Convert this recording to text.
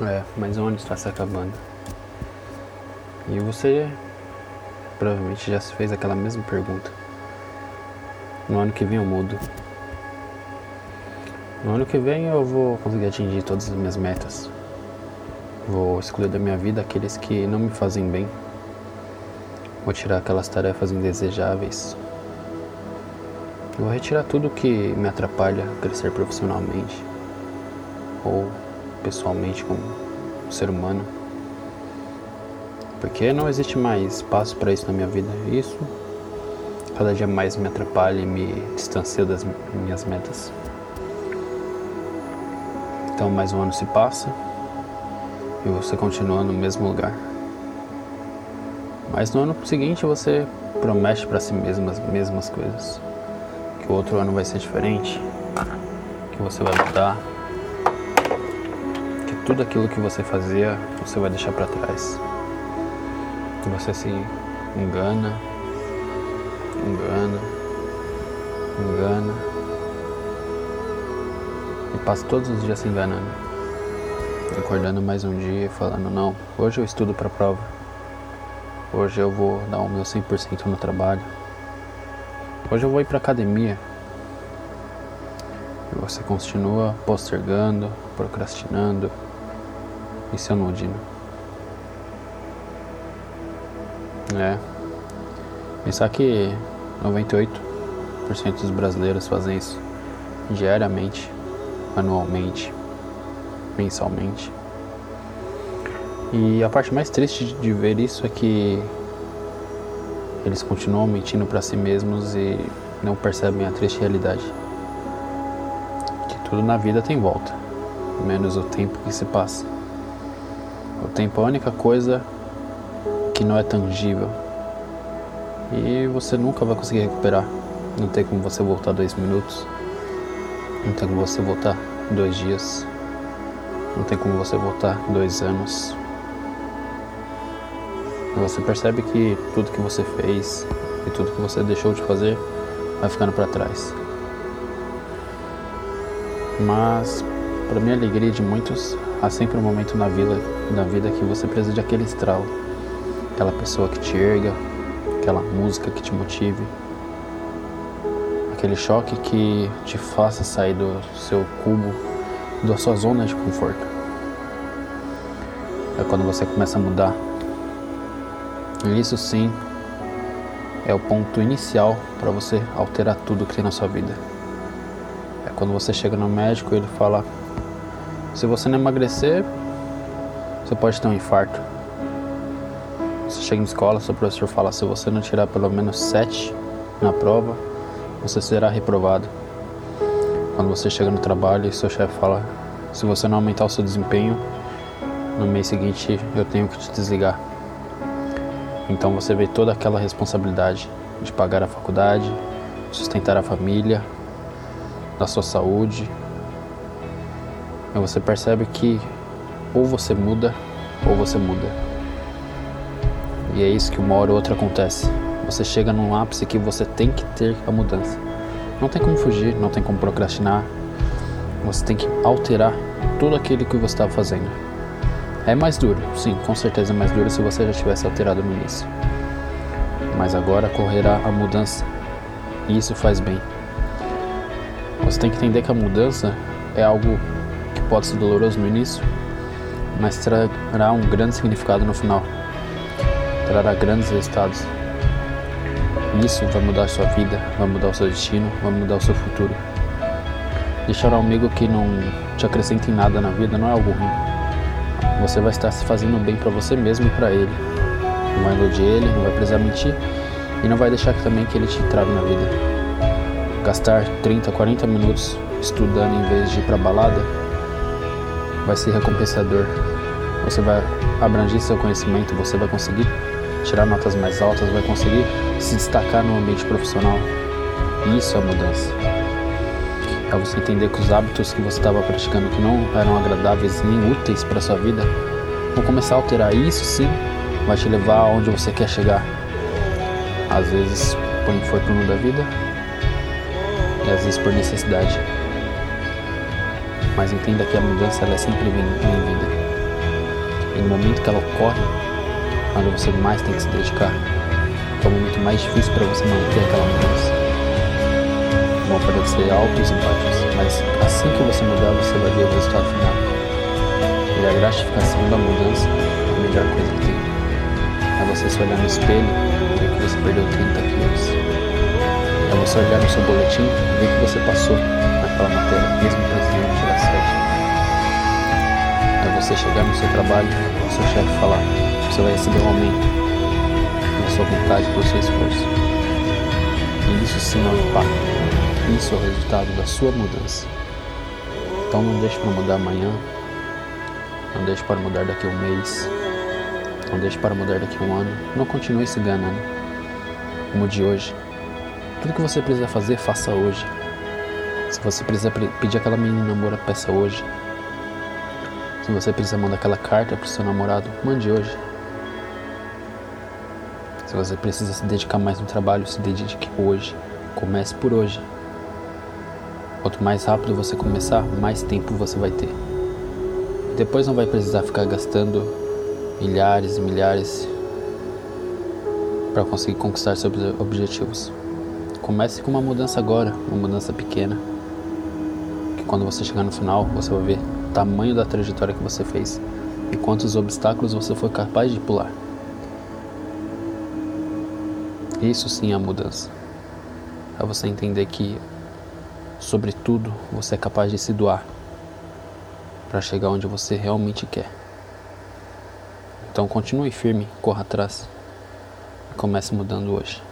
É, mas o ano está se acabando. E você provavelmente já se fez aquela mesma pergunta. No ano que vem eu mudo. No ano que vem eu vou conseguir atingir todas as minhas metas. Vou excluir da minha vida aqueles que não me fazem bem. Vou tirar aquelas tarefas indesejáveis. Vou retirar tudo que me atrapalha crescer profissionalmente ou pessoalmente como ser humano. Porque não existe mais espaço para isso na minha vida. Isso cada dia mais me atrapalha e me distancia das minhas metas. Então mais um ano se passa e você continua no mesmo lugar. Mas no ano seguinte você promete para si mesmo as mesmas coisas. Que o outro ano vai ser diferente, que você vai mudar, tudo aquilo que você fazia você vai deixar para trás. Você se engana, engana, engana e passa todos os dias se enganando. Acordando mais um dia e falando: Não, hoje eu estudo para a prova. Hoje eu vou dar o meu 100% no trabalho. Hoje eu vou ir para academia. E você continua postergando, procrastinando, e seu nudino. É. Pensar que 98% dos brasileiros fazem isso diariamente, anualmente, mensalmente. E a parte mais triste de ver isso é que eles continuam mentindo para si mesmos e não percebem a triste realidade. Que tudo na vida tem volta, menos o tempo que se passa. O tempo é a única coisa que não é tangível. E você nunca vai conseguir recuperar. Não tem como você voltar dois minutos. Não tem como você voltar dois dias. Não tem como você voltar dois anos. Você percebe que tudo que você fez e tudo que você deixou de fazer vai ficando para trás. Mas, para minha alegria de muitos, há sempre um momento na vida, na vida que você precisa de aquele estralo, aquela pessoa que te erga, aquela música que te motive, aquele choque que te faça sair do seu cubo, da sua zona de conforto. É quando você começa a mudar. E isso sim é o ponto inicial para você alterar tudo que tem na sua vida. É quando você chega no médico e ele fala se você não emagrecer, você pode ter um infarto. Você chega na escola, seu professor fala: se você não tirar pelo menos 7 na prova, você será reprovado. Quando você chega no trabalho e seu chefe fala: se você não aumentar o seu desempenho, no mês seguinte eu tenho que te desligar. Então você vê toda aquela responsabilidade de pagar a faculdade, sustentar a família, da sua saúde, Aí você percebe que ou você muda ou você muda. E é isso que uma hora ou outra acontece. Você chega num ápice que você tem que ter a mudança. Não tem como fugir, não tem como procrastinar. Você tem que alterar tudo aquilo que você estava fazendo. É mais duro, sim, com certeza é mais duro se você já tivesse alterado no início. Mas agora correrá a mudança. E isso faz bem. Você tem que entender que a mudança é algo pode ser doloroso no início, mas trará um grande significado no final. Trará grandes resultados. Isso vai mudar a sua vida, vai mudar o seu destino, vai mudar o seu futuro. Deixar um amigo que não te acrescenta em nada na vida não é algo ruim. Você vai estar se fazendo bem para você mesmo e para ele. Não vai iludir ele, não vai precisar mentir e não vai deixar também que ele te trave na vida. Gastar 30, 40 minutos estudando em vez de ir para balada vai ser recompensador. Você vai abranger seu conhecimento, você vai conseguir tirar notas mais altas, vai conseguir se destacar no ambiente profissional. Isso é mudança. É você entender que os hábitos que você estava praticando que não eram agradáveis nem úteis para sua vida, vão começar a alterar. Isso sim vai te levar aonde você quer chegar. Às vezes por infortúnio da vida e às vezes por necessidade mas entenda que a mudança ela é sempre bem-vinda. E no momento que ela ocorre, onde você mais tem que se dedicar, é o momento mais difícil para você manter aquela mudança. Vão aparecer altos e baixos, mas assim que você mudar, você vai ver o resultado final. E a gratificação da mudança é a melhor coisa que tem. É você se olhar no espelho e ver que você perdeu 30 quilos. É você olhar no seu boletim e ver que você passou naquela matéria, mesmo precisando tirar 7. Você chegar no seu trabalho e o seu chefe falar que você vai receber um aumento sua vontade pelo seu esforço. E isso sim é o impacto. Isso é o resultado da sua mudança. Então não deixe para mudar amanhã. Não deixe para mudar daqui a um mês. Não deixe para mudar daqui a um ano. Não continue se enganando. Mude hoje. Tudo que você precisa fazer, faça hoje. Se você precisa pedir aquela menina namoro, peça hoje. Se você precisa mandar aquela carta para o seu namorado, mande hoje. Se você precisa se dedicar mais no trabalho, se dedique hoje. Comece por hoje. Quanto mais rápido você começar, mais tempo você vai ter. Depois não vai precisar ficar gastando milhares e milhares para conseguir conquistar seus objetivos. Comece com uma mudança agora, uma mudança pequena. Quando você chegar no final, você vai ver o tamanho da trajetória que você fez e quantos obstáculos você foi capaz de pular. Isso sim é a mudança. É você entender que, sobretudo, você é capaz de se doar para chegar onde você realmente quer. Então continue firme, corra atrás e comece mudando hoje.